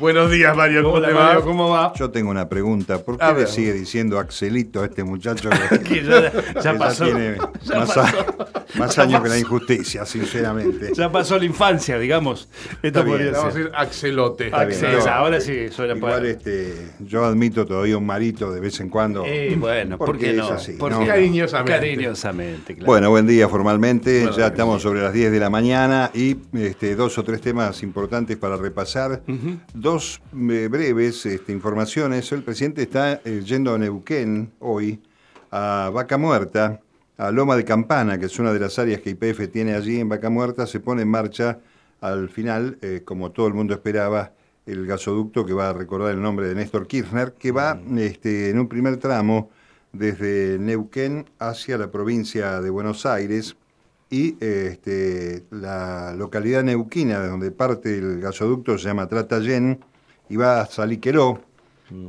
Buenos días, Mario. ¿Cómo Hola, te Mario, va? ¿cómo va? Yo tengo una pregunta. ¿Por A qué le ver. sigue diciendo Axelito a este muchacho Que que, ya, que ya pasó. tiene Ya más, pasó. a- más años que la injusticia, sinceramente? Ya pasó la infancia, digamos. Esto bien, podría Vamos a ser. decir Axelote. Está bien, Axel, no. ahora sí suena Igual para. este, yo admito todavía un marito de vez en cuando. Eh, bueno, ¿por Porque qué no? así, ¿Por ¿no? Cariñosamente. Cariñosamente, claro. Bueno, buen día formalmente. Bueno, ya estamos sobre las 10 de la mañana y este, dos o tres temas importantes para repasar. Dos eh, breves este, informaciones. El presidente está eh, yendo a Neuquén hoy, a Vaca Muerta, a Loma de Campana, que es una de las áreas que IPF tiene allí en Vaca Muerta. Se pone en marcha al final, eh, como todo el mundo esperaba, el gasoducto que va a recordar el nombre de Néstor Kirchner, que va este, en un primer tramo desde Neuquén hacia la provincia de Buenos Aires y eh, este, la localidad neuquina de donde parte el gasoducto se llama Tratallén y va a Saliqueró,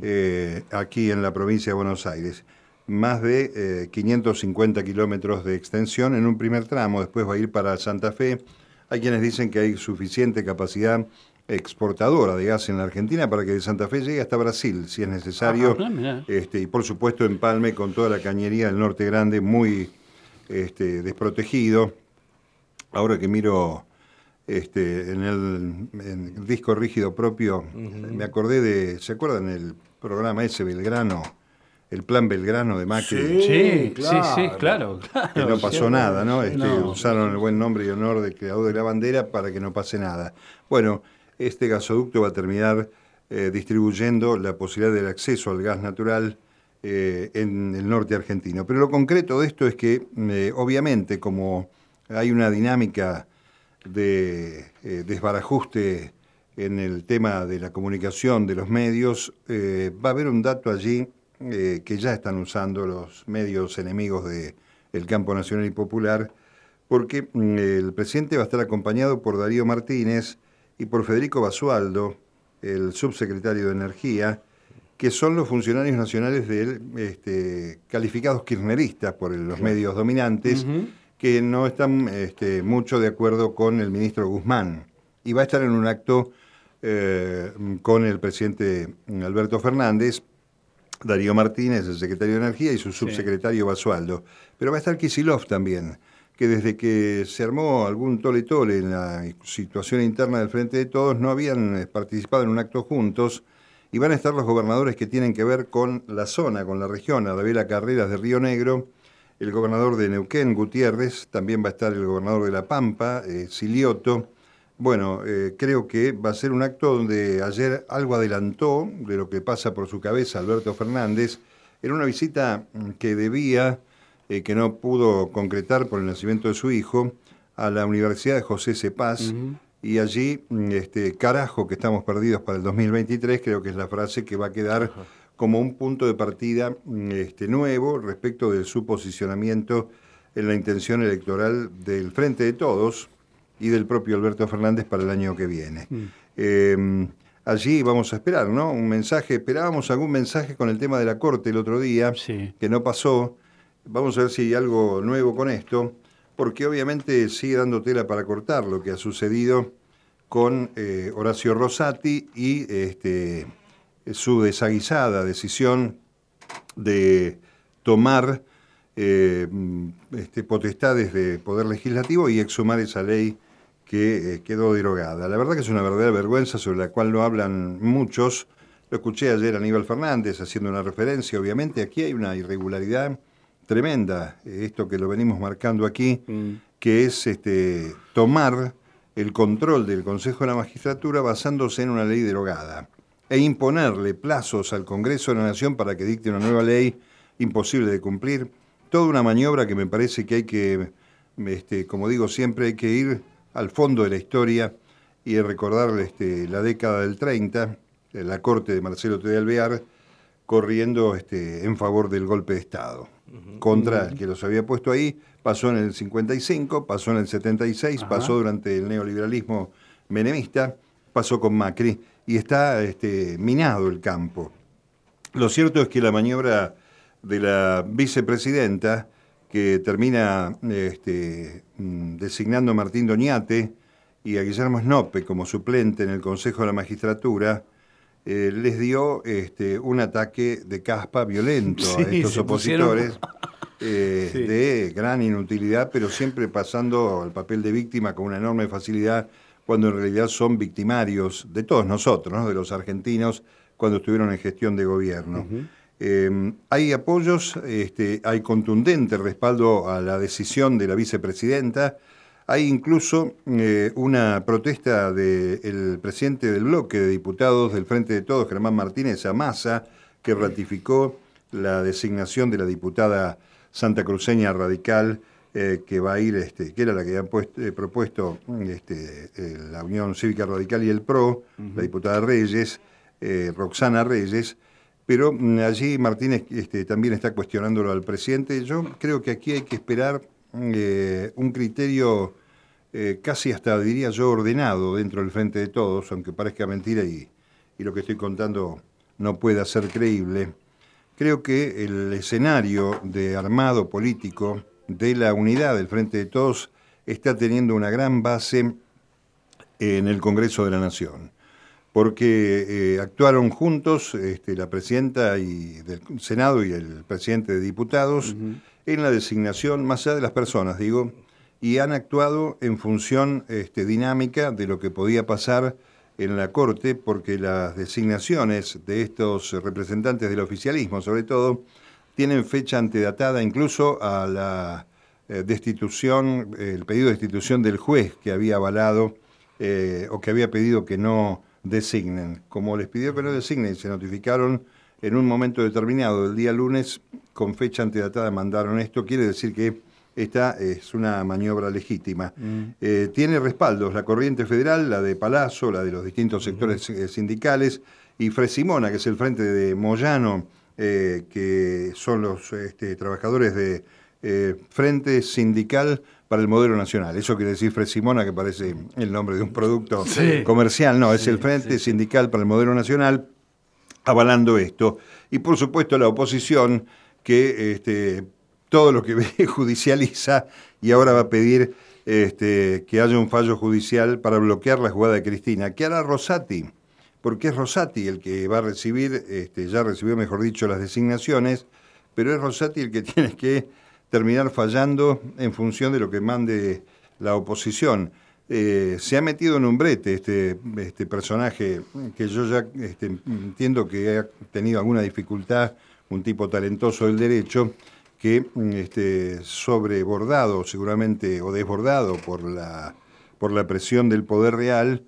eh, aquí en la provincia de Buenos Aires. Más de eh, 550 kilómetros de extensión en un primer tramo, después va a ir para Santa Fe. Hay quienes dicen que hay suficiente capacidad exportadora de gas en la Argentina para que de Santa Fe llegue hasta Brasil, si es necesario. Ah, mirá. Este, y por supuesto empalme con toda la cañería del Norte Grande muy este, desprotegido. Ahora que miro este, en, el, en el disco rígido propio, me acordé de, ¿se acuerdan el programa ese Belgrano? El plan Belgrano de Macri. Sí, claro. sí, sí, claro. claro. Que no pasó nada, ¿no? Este, No. Usaron el buen nombre y honor del creador de la bandera para que no pase nada. Bueno, este gasoducto va a terminar eh, distribuyendo la posibilidad del acceso al gas natural eh, en el norte argentino. Pero lo concreto de esto es que, eh, obviamente, como hay una dinámica de eh, desbarajuste en el tema de la comunicación de los medios, va a haber un dato allí que ya están usando los medios enemigos del campo nacional y popular, porque mm, el presidente va a estar acompañado por Darío Martínez y por Federico Basualdo, el subsecretario de Energía, que son los funcionarios nacionales del, este, calificados kirchneristas por el- los medios dominantes, que no están este, mucho de acuerdo con el ministro Guzmán. Y va a estar en un acto eh, con el presidente Alberto Fernández, Darío Martínez, el secretario de Energía, y su subsecretario Basualdo. Pero va a estar Kisilov también, que desde que se armó algún tole-tole en la situación interna del Frente de Todos, no habían eh, participado en un acto juntos, y van a estar los gobernadores que tienen que ver con la zona, con la región, Adabela Carreras de Río Negro, el gobernador de Neuquén, Gutiérrez, también va a estar el gobernador de La Pampa, eh, Silioto. Bueno, eh, creo que va a ser un acto donde ayer algo adelantó de lo que pasa por su cabeza Alberto Fernández, en una visita que debía, eh, que no pudo concretar por el nacimiento de su hijo, a la Universidad de José Cepaz, y allí, mm, este, carajo que estamos perdidos para el 2023, creo que es la frase que va a quedar como un punto de partida mm, este, nuevo respecto de su posicionamiento en la intención electoral del Frente de Todos y del propio Alberto Fernández para el año que viene. Eh, allí vamos a esperar, ¿no? Un mensaje, esperábamos algún mensaje con el tema de la Corte el otro día, Sí. que no pasó. Vamos a ver si hay algo nuevo con esto, porque obviamente sigue dando tela para cortar lo que ha sucedido con eh, Horacio Rosati y este, su desaguisada decisión de tomar eh, este, potestades de poder legislativo y exhumar esa ley que eh, quedó derogada. La verdad que es una verdadera vergüenza sobre la cual no hablan muchos. Lo escuché ayer a Aníbal Fernández haciendo una referencia. Obviamente aquí hay una irregularidad tremenda, eh, esto que lo venimos marcando aquí, que es este, tomar el control del Consejo de la Magistratura basándose en una ley derogada e imponerle plazos al Congreso de la Nación para que dicte una nueva ley imposible de cumplir. Toda una maniobra que me parece que hay que, este, como digo siempre, hay que ir al fondo de la historia y recordar este, la década del 30, eh, la corte de Marcelo T. de Alvear, corriendo este, en favor del golpe de Estado. Contra el que los había puesto ahí, pasó en el 55, pasó en el 76, Ajá. pasó durante el neoliberalismo menemista, pasó con Macri y está este, minado el campo. Lo cierto es que la maniobra de la vicepresidenta, que que termina este, mm, designando a Martín Doñate y a Guillermo Snope como suplente en el Consejo de la Magistratura, eh, les dio este, un ataque de caspa violento a estos opositores. Eh, de gran inutilidad, pero siempre pasando al papel de víctima con una enorme facilidad, cuando en realidad son victimarios de todos nosotros, de los argentinos, cuando estuvieron en gestión de gobierno. Eh, hay apoyos, este, hay contundente respaldo a la decisión de la vicepresidenta, hay incluso eh, una protesta del presidente del bloque de diputados del Frente de Todos, Germán Martínez Amasa, que ratificó la designación de la diputada Santa Cruceña radical eh, que va a ir, este, que era la que había eh, propuesto este, la Unión Cívica Radical y el PRO, la diputada Reyes, Roxana Reyes, pero mm, allí Martínez este, también está cuestionándolo al presidente. Yo creo que aquí hay que esperar un criterio casi hasta, diría yo, ordenado dentro del frente de todos, aunque parezca mentira y, y lo que estoy contando no pueda ser creíble Creo que el escenario de armado político de la unidad del Frente de Todos está teniendo una gran base en el Congreso de la Nación, porque eh, actuaron juntos este, la presidenta y del Senado y el presidente de diputados en la designación, más allá de las personas, digo, y han actuado en función este, dinámica de lo que podía pasar en la Corte porque las designaciones de estos representantes del oficialismo, sobre todo, tienen fecha antedatada incluso a la eh, destitución, el pedido de destitución del juez que había avalado eh, o que había pedido que no designen. Como les pidió que no designen, se notificaron en un momento determinado, el día lunes, con fecha antedatada mandaron esto, quiere decir que esta es una maniobra legítima. Mm. Eh, tiene respaldos la corriente federal, la de Palazzo, la de los distintos sectores eh, sindicales, y Fresimona, que es el frente de Moyano, eh, que son los este, trabajadores de Frente Sindical para el Modelo Nacional. Eso quiere decir Fresimona, que parece el nombre de un producto comercial. No, es el Frente Sindical para el Modelo Nacional avalando esto. Y por supuesto la oposición que este, todo lo que ve judicializa y ahora va a pedir este, que haya un fallo judicial para bloquear la jugada de Cristina. ¿Qué hará Rosati? Porque es Rosati el que va a recibir, este, ya recibió, mejor dicho, las designaciones, pero es Rosati el que tiene que terminar fallando en función de lo que mande la oposición. Eh, se ha metido en un brete este, este personaje que yo ya este, entiendo que ha tenido alguna dificultad, un tipo talentoso del derecho, que este, sobrebordado seguramente o desbordado por la, por la presión del poder real,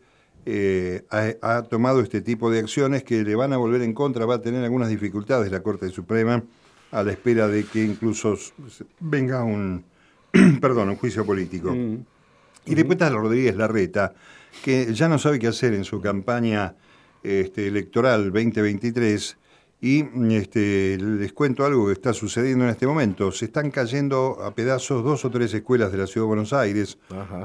eh, ha, tomado este tipo de acciones que le van a volver en contra, va a tener algunas dificultades la Corte Suprema a la espera de que incluso venga un, perdón, un juicio político. Mm. Y después está Rodríguez Larreta, que ya no sabe qué hacer en su campaña este, electoral 2023 y este, les cuento algo que está sucediendo en este momento. Se están cayendo a pedazos dos o tres escuelas de la Ciudad de Buenos Aires,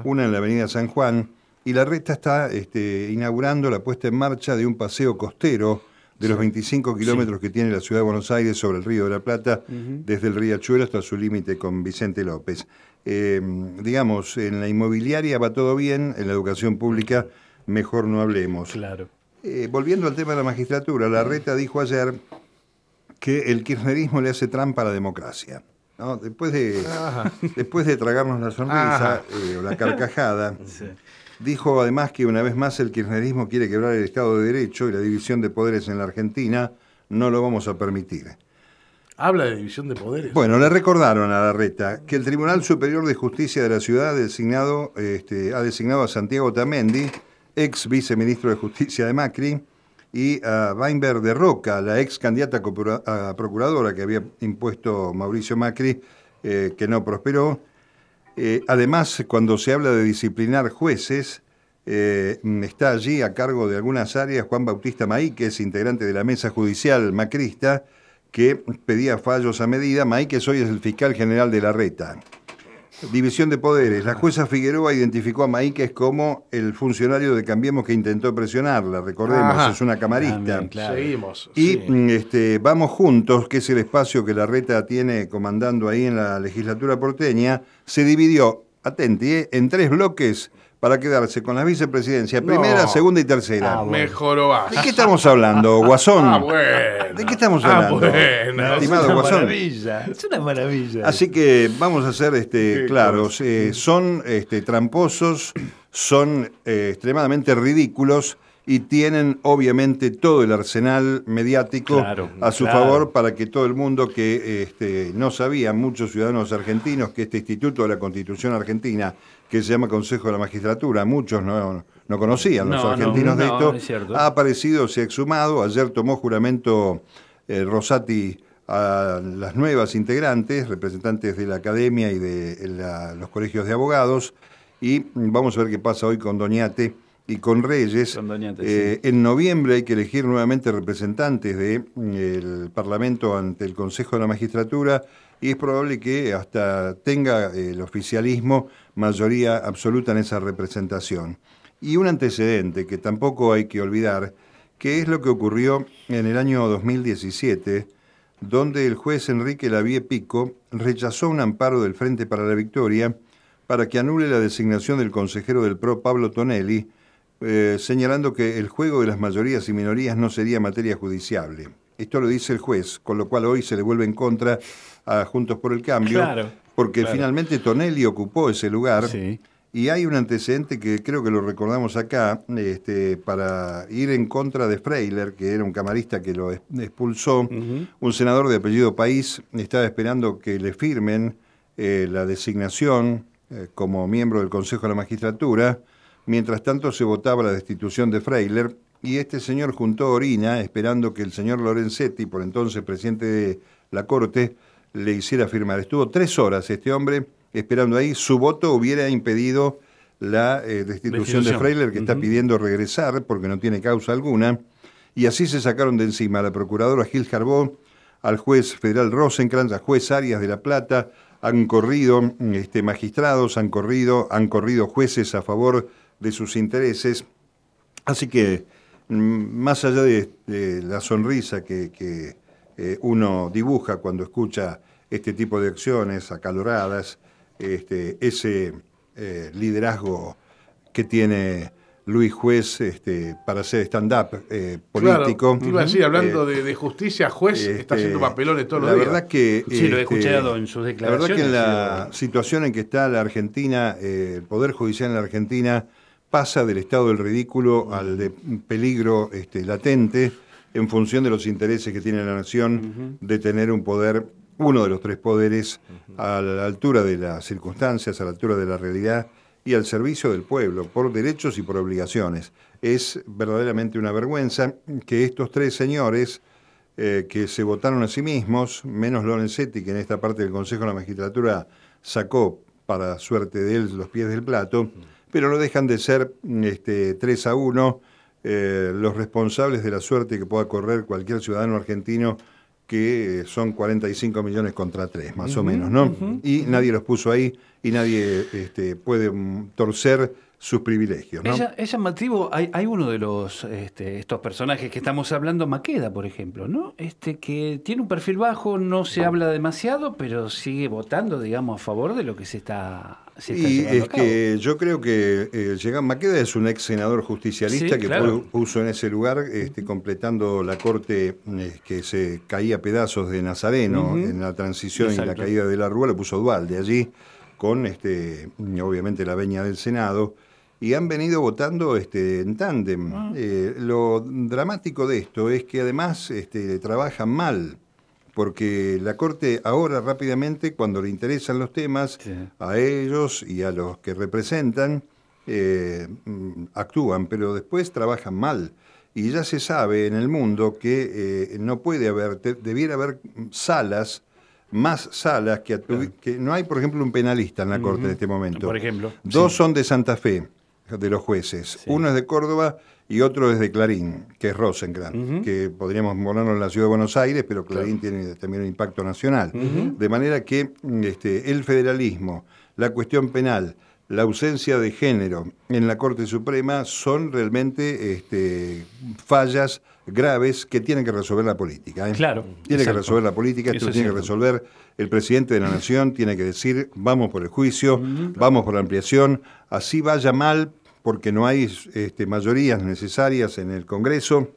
una en la Avenida San Juan, y la reta está este, inaugurando la puesta en marcha de un paseo costero de los 25 kilómetros que tiene la Ciudad de Buenos Aires sobre el Río de la Plata, desde el Riachuelo hasta su límite con Vicente López. Em, digamos, en la inmobiliaria va todo bien, en la educación pública mejor no hablemos. Claro. Eh, volviendo al tema de la magistratura, la reta dijo ayer que el kirchnerismo le hace trampa a la democracia. Después, de, después de tragarnos la sonrisa eh, o la carcajada, dijo además que una vez más el kirchnerismo quiere quebrar el Estado de Derecho y la división de poderes en la Argentina no lo vamos a permitir. Habla de división de poderes. Bueno, le recordaron a la reta que el Tribunal Superior de Justicia de la ciudad designado, este, ha designado a Santiago Tamendi ex viceministro de Justicia de Macri, y a Weinberg de Roca, la ex candidata a procuradora que había impuesto Mauricio Macri, eh, que no prosperó. Eh, además, cuando se habla de disciplinar jueces, eh, está allí a cargo de algunas áreas Juan Bautista Maí, que es integrante de la mesa judicial macrista, que pedía fallos a medida. Maí, que hoy es el fiscal general de la RETA. División de poderes. La jueza Figueroa identificó a Maíquez como el funcionario de Cambiemos que intentó presionarla. Recordemos, Ajá. es una camarista. También, claro. Seguimos. Y sí. mm, este, Vamos Juntos, que es el espacio que la reta tiene comandando ahí en la legislatura porteña, se dividió, atenti, eh, en tres bloques para quedarse con la vicepresidencia, No. primera, segunda y tercera. Ah, bueno. Mejoró ¿De qué estamos hablando, Guasón? Ah, bueno. ¿De qué estamos Ah, hablando? bueno. Estimado una Guasón. maravilla, es una maravilla. Así que vamos a ser este, Qué claros. eh, son este, tramposos, son eh, extremadamente ridículos y tienen obviamente todo el arsenal mediático Claro, a su claro. favor para que todo el mundo que este, no sabía, muchos ciudadanos argentinos, que este Instituto de la Constitución Argentina, que se llama Consejo de la Magistratura, muchos no, no conocían los No, no, argentinos de esto, es ha aparecido, se ha exhumado, ayer tomó juramento eh, Rosati a las nuevas integrantes, representantes de la academia y de la- los colegios de abogados, y vamos a ver qué pasa hoy con Doñate y con Reyes. Con Doñate, Eh, En noviembre hay que elegir nuevamente representantes del Parlamento ante el Consejo de la Magistratura y es probable que hasta tenga eh, el oficialismo mayoría absoluta en esa representación. Y un antecedente que tampoco hay que olvidar, que es lo que ocurrió en el año 2017, donde el juez Enrique Lavie Pico rechazó un amparo del Frente para la Victoria para que anule la designación del consejero del PRO Pablo Tonelli, eh, señalando que el juego de las mayorías y minorías no sería materia judiciable. Esto lo dice el juez, con lo cual hoy se le vuelve en contra a Juntos por el Cambio, Claro, porque claro. finalmente Tonelli ocupó ese lugar. Sí. Y hay un antecedente que creo que lo recordamos acá, este, para ir en contra de Freiler, que era un camarista que lo expulsó. Un senador de apellido País estaba esperando que le firmen eh, la designación eh, como miembro del Consejo de la Magistratura. Mientras tanto se votaba la destitución de Freiler y este señor juntó orina esperando que el señor Lorenzetti, por entonces presidente de la Corte, le hiciera firmar. Estuvo tres horas este hombre esperando ahí. Su voto hubiera impedido la eh, destitución de. Freiler, que está pidiendo regresar porque no tiene causa alguna. Y así se sacaron de encima a la procuradora Gil Jarbó, al juez federal Rosenkrantz, al juez Arias de la Plata, han corrido este, magistrados, han corrido, han corrido jueces a favor de sus intereses. Así que, mm, más allá de, de la sonrisa que, que, eh, uno dibuja cuando escucha este tipo de acciones acaloradas, este, ese eh, liderazgo que tiene Luis Juez este, para hacer stand-up eh, político. Claro, iba a decir, hablando Eh, de, de justicia, juez está este, haciendo papelones todos los la días. verdad que Sí, lo he este, escuchado en sus La verdad que declaraciones, en la sí. situación en que está la Argentina, eh, el poder judicial en la Argentina pasa del estado del ridículo al de peligro este, latente en función de los intereses que tiene la nación de tener un poder, uno de los tres poderes, a la altura de las circunstancias, a la altura de la realidad y al servicio del pueblo, por derechos y por obligaciones. Es verdaderamente una vergüenza que estos tres señores eh, que se votaron a sí mismos, menos Lorenzetti, que en esta parte del Consejo de la Magistratura sacó, para suerte de él, los pies del plato, pero no dejan de ser este, 3 a 1 eh, los responsables de la suerte que pueda correr cualquier ciudadano argentino, que eh, son 45 millones contra 3, más o menos, ¿no? Y nadie los puso ahí y nadie este, puede mm, torcer sus privilegios, ¿no? Es llamativo, hay, hay uno de los este, estos personajes que estamos hablando, Maqueda, por ejemplo, ¿no? Este que tiene un perfil bajo, no se habla demasiado, pero sigue votando, digamos, a favor de lo que se está, se está Y es que yo creo que eh, Llegan Maqueda es un ex senador justicialista Sí, que claro. puso en ese lugar, este, completando la corte eh, que se caía a pedazos de Nazareno en la transición y la Exacto. caída de la Rúa, lo puso Dualde allí, con este, obviamente la veña del Senado. Y han venido votando este, en tándem. Ah. Eh, lo dramático de esto es que además este, trabajan mal, porque la Corte ahora rápidamente, cuando le interesan los temas, Sí. a ellos y a los que representan, eh, mm, actúan, pero después trabajan mal. Y ya se sabe en el mundo que eh, no puede haber, debiera haber salas, más salas, que, no hay, por ejemplo, un penalista en la Corte en este momento. Por ejemplo, Dos sí. son de Santa Fe, de los jueces. Uno es de Córdoba y otro es de Clarín, que es Rosenkrantz, que podríamos ponerlo en la ciudad de Buenos Aires, pero Clarín tiene también un impacto nacional. De manera que este, el federalismo, la cuestión penal, la ausencia de género en la Corte Suprema son realmente este, fallas graves que tienen que resolver la política. ¿eh? Claro. Tiene que resolver la política, esto Eso es tiene que resolver el presidente de la Nación, tiene que decir, vamos por el juicio, vamos por la ampliación, así vaya mal, porque no hay este, mayorías necesarias en el Congreso,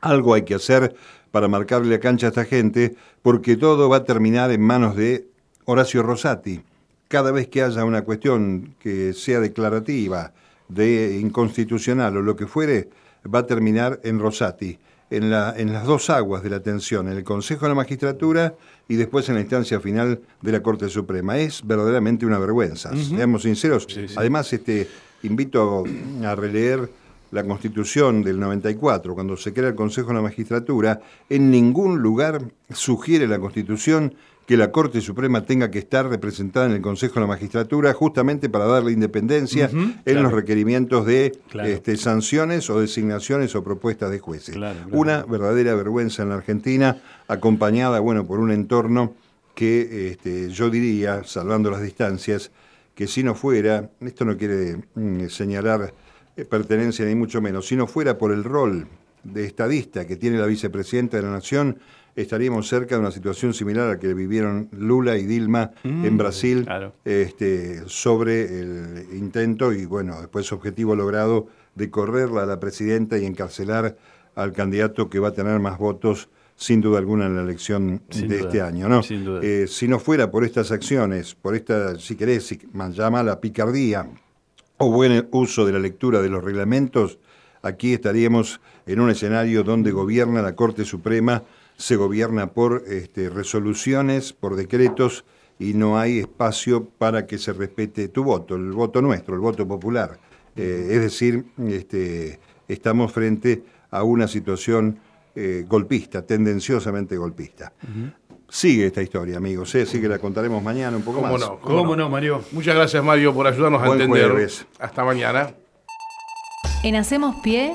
algo hay que hacer para marcarle la cancha a esta gente, porque todo va a terminar en manos de Horacio Rosati. Cada vez que haya una cuestión que sea declarativa, de inconstitucional o lo que fuere, va a terminar en Rosati, en, la, en las dos aguas de la tensión, en el Consejo de la Magistratura y después en la instancia final de la Corte Suprema. Es verdaderamente una vergüenza, seamos sinceros. Además, este, invito a releer la Constitución del 94, cuando se crea el Consejo de la Magistratura, en ningún lugar sugiere la Constitución que la Corte Suprema tenga que estar representada en el Consejo de la Magistratura justamente para darle independencia en claro. los requerimientos de Claro. este, sanciones o designaciones o propuestas de jueces. Claro. Una verdadera vergüenza en la Argentina, acompañada bueno, por un entorno que este, yo diría, salvando las distancias, que si no fuera, esto no quiere mm, señalar eh, pertenencia ni mucho menos, si no fuera por el rol de estadista que tiene la vicepresidenta de la Nación, estaríamos cerca de una situación similar a la que vivieron Lula y Dilma en Brasil claro. este, sobre el intento y, bueno, después objetivo logrado de correrla a la presidenta y encarcelar al candidato que va a tener más votos, sin duda alguna, en la elección Sin de duda, este año. ¿no? sin duda. Eh, si no fuera por estas acciones, por esta, si querés, si, llama la picardía o buen uso de la lectura de los reglamentos, aquí estaríamos en un escenario donde gobierna la Corte Suprema, se gobierna por este, resoluciones, por decretos, y no hay espacio para que se respete tu voto, el voto nuestro, el voto popular. Eh, es decir, este, estamos frente a una situación eh, golpista, tendenciosamente golpista. Sigue esta historia, amigos, ¿eh? así que la contaremos mañana un poco ¿Cómo más. no? ¿Cómo no, Mario? Muchas gracias, Mario, por ayudarnos a entender. jueves. Hasta mañana. En Hacemos Pie,